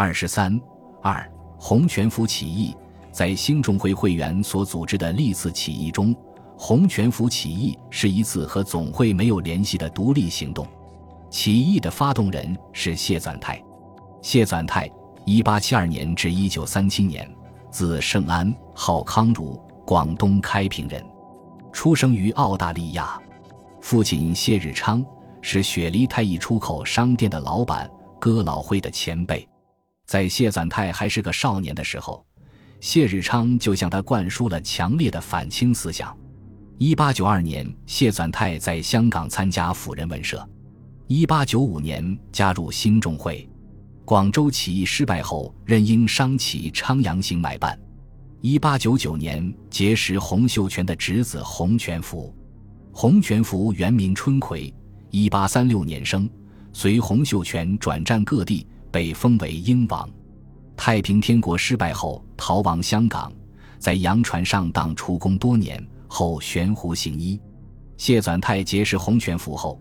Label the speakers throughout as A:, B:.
A: 二十三二洪全福起义，在兴中会会员所组织的历次起义中，洪全福起义是一次和总会没有联系的独立行动。起义的发动人是谢赞泰。谢赞泰，一八七二年至一九三七年，字圣安，号康儒，广东开平人，出生于澳大利亚。父亲谢日昌是雪梨泰一出口商店的老板，哥老会的前辈。在谢纂泰还是个少年的时候，谢日昌就向他灌输了强烈的反清思想。一八九二年，谢纂泰在香港参加辅仁文社。一八九五年加入兴中会，广州起义失败后，任英商启昌阳行买办。一八九九年结识洪秀全的侄子洪全福，洪全福原名春葵，一八三六年生，随洪秀全转战各地，被封为英王。太平天国失败后，逃亡香港，在洋船上当厨工多年，后悬壶行医。谢纂泰结识洪全福后。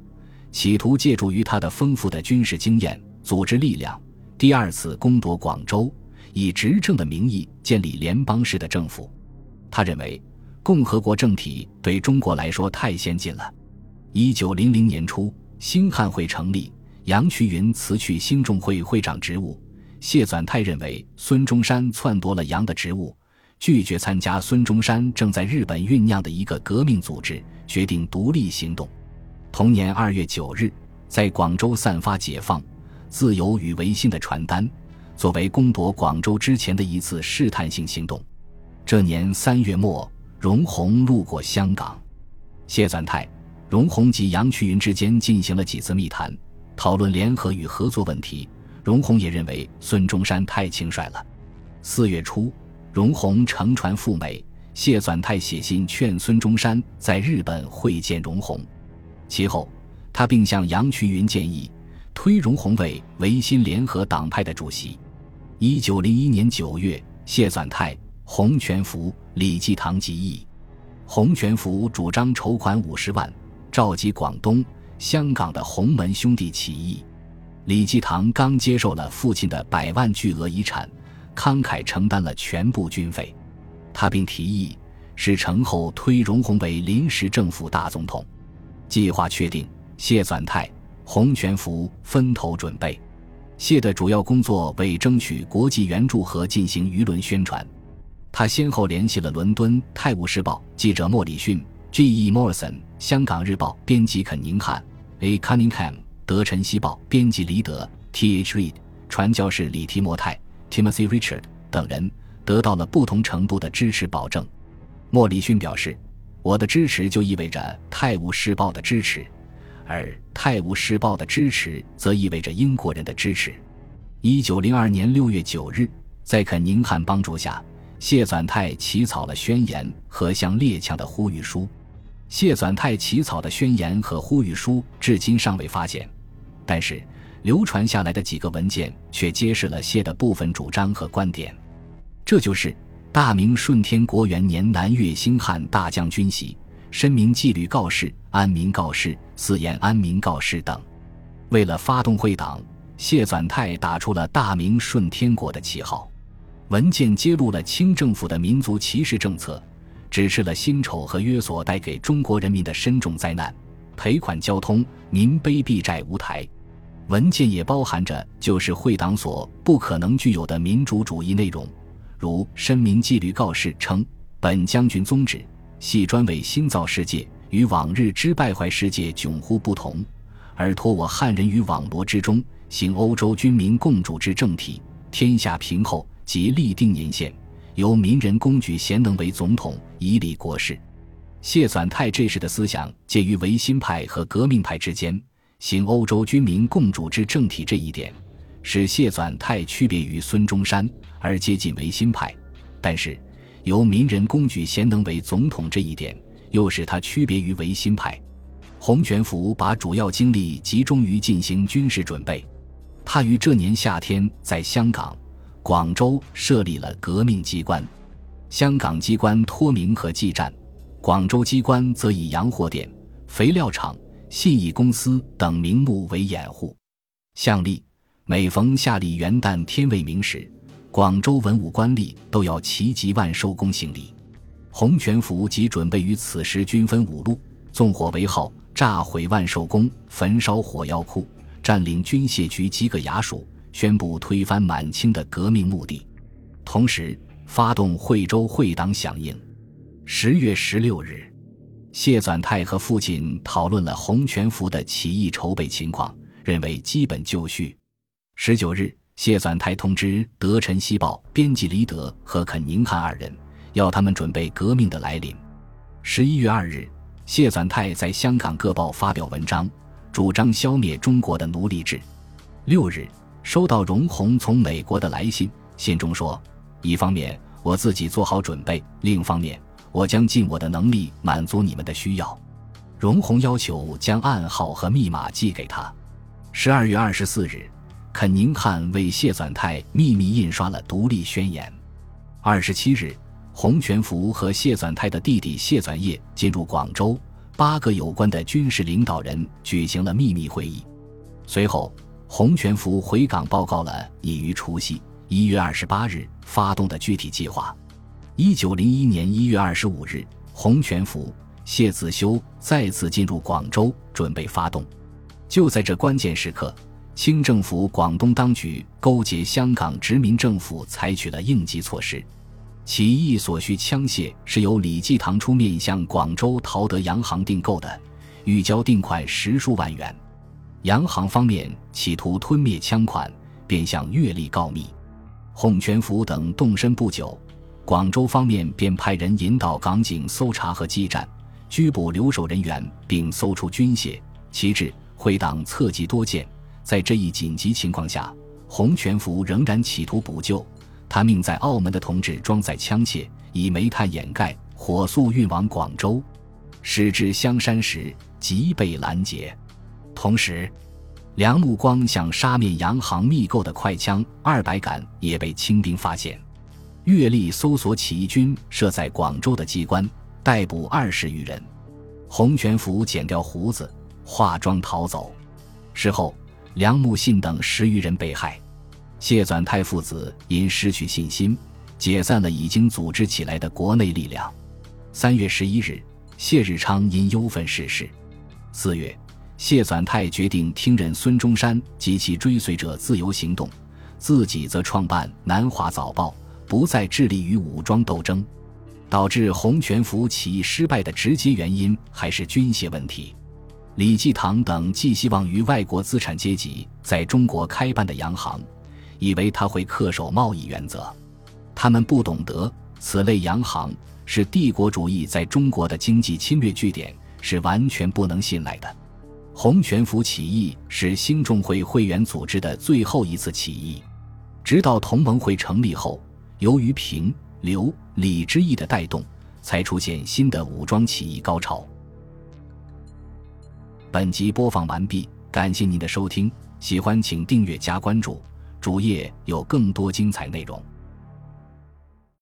A: 企图借助于他的丰富的军事经验、组织力量，第二次攻夺广州，以执政的名义建立联邦式的政府。他认为共和国政体对中国来说太先进了。一九零零年初，兴汉会成立，杨衢云辞去兴中会会长职务。谢纂泰认为孙中山篡夺了杨的职务，拒绝参加孙中山正在日本酝酿的一个革命组织，决定独立行动。同年二月九日，在广州散发解放、自由与维新的传单，作为攻夺广州之前的一次试探性行动。这年三月末，容闳路过香港，谢纂泰、容闳及杨衢云之间进行了几次密谈，讨论联合与合作问题。容闳也认为孙中山太轻率了。四月初，容闳乘船赴美，谢纂泰写信劝孙中山在日本会见容闳。其后，他并向杨衢云建议推容闳为维新联合党派的主席。一九零一年九月，谢纂泰、洪全福、李济棠集议。洪全福主张筹款五十万，召集广东、香港的洪门兄弟起义。李济棠刚接受了父亲的百万巨额遗产，慷慨承担了全部军费。他并提议使成后推容闳为临时政府大总统。计划确定，谢纂泰、洪全福分头准备。谢的主要工作为争取国际援助和进行舆论宣传。他先后联系了伦敦《泰晤士报》记者莫里逊 （G.E. Morrison）、香港日报编辑肯宁汉 （A. Cunningham）、德晨曦报编辑黎德 （T.H. Reed）、传教士李提摩太 （Timothy Richard） 等人，得到了不同程度的支持保证。莫里逊表示。我的支持就意味着《泰晤士报》的支持，而《泰晤士报》的支持则意味着英国人的支持。一九零二年六月九日，在肯宁汉帮助下，谢纂泰起草了宣言和向列强的呼吁书。谢纂泰起草的宣言和呼吁书至今尚未发现，但是流传下来的几个文件却揭示了谢的部分主张和观点，这就是。大明顺天国元年，南越兴汉大将军玺，申明纪律告示、安民告示、四言安民告示等。为了发动会党，谢纂泰打出了大明顺天国的旗号。文件揭露了清政府的民族歧视政策，指示了辛丑和约所带给中国人民的深重灾难：赔款交通，民卑必债无台。文件也包含着就是会党所不可能具有的民主主义内容。如申明纪律告示称，本将军宗旨系专为新造世界，与往日之败坏世界迥乎不同，而托我汉人于网罗之中，行欧洲军民共主之政体，天下平后，即立定年限，由民人公举贤能为总统，以理国事。谢纂泰这时的思想介于维新派和革命派之间，行欧洲军民共主之政体这一点。使谢纂泰区别于孙中山而接近维新派，但是由民人公举贤能为总统这一点又使他区别于维新派。洪全福把主要精力集中于进行军事准备，他于这年夏天在香港、广州设立了革命机关，香港机关托名和记站，广州机关则以洋货店、肥料厂、信义公司等名目为掩护，向立。每逢夏历元旦天未明时，广州文武官吏都要齐集万寿宫行礼。洪全福即准备于此时均分五路，纵火为号，炸毁万寿宫，焚烧火药库，占领军械局几个衙署，宣布推翻满清的革命目的。同时，发动惠州会党响应。十月十六日。谢纂泰和父亲讨论了洪全福的起义筹备情况，认为基本就绪。十九日，谢纂泰通知《德臣西报》编辑李德和肯宁汉二人，要他们准备革命的来临。十一月二日，谢纂泰在香港各报发表文章，主张消灭中国的奴隶制。六日，收到荣鸿从美国的来信，信中说：一方面我自己做好准备，另一方面。我将尽我的能力满足你们的需要。荣鸿要求将暗号和密码寄给他。十二月二十四日，肯宁汉为谢纂泰秘密印刷了独立宣言。二十七日，洪全福和谢纂泰的弟弟谢纂业进入广州，八个有关的军事领导人举行了秘密会议。随后，洪全福回港报告了已于除夕一月二十八日发动的具体计划。一九零一年一月二十五日，洪全福、谢子修再次进入广州，准备发动。就在这关键时刻，清政府广东当局勾结香港殖民政府，采取了应急措施。起义所需枪械是由李济棠出面向广州陶德洋行订购的，预交定款十数万元。洋行方面企图吞灭枪款，便向粤历告密。洪全福等动身不久。广州方面便派人引导港警搜查和激战，拘捕留守人员，并搜出军械。其至，会党侧击多见。在这一紧急情况下，洪全福仍然企图补救。他命在澳门的同志装载枪械，以煤炭掩盖，火速运往广州。驶至香山时，即被拦截。同时，梁木光向沙面洋行密购的快枪二百杆也被清兵发现。阅历搜索起义军设在广州的机关，逮捕二十余人。洪全福剪掉胡子，化妆逃走。事后，梁木信等十余人被害。谢纂泰父子因失去信心，解散了已经组织起来的国内力量。三月十一日，谢日昌因忧愤逝世。四月，谢纂泰决定听任孙中山及其追随者自由行动，自己则创办《南华早报》。不再致力于武装斗争，导致洪全福起义失败的直接原因还是军械问题。李济棠等寄希望于外国资产阶级在中国开办的洋行，以为他会恪守贸易原则。他们不懂得此类洋行是帝国主义在中国的经济侵略据点，是完全不能信赖的。洪全福起义是兴中会会员组织的最后一次起义，直到同盟会成立后。由于平、刘、李之义的带动，才出现新的武装起义高潮。本集播放完毕，感谢您的收听，喜欢请订阅加关注，主页有更多精彩内容。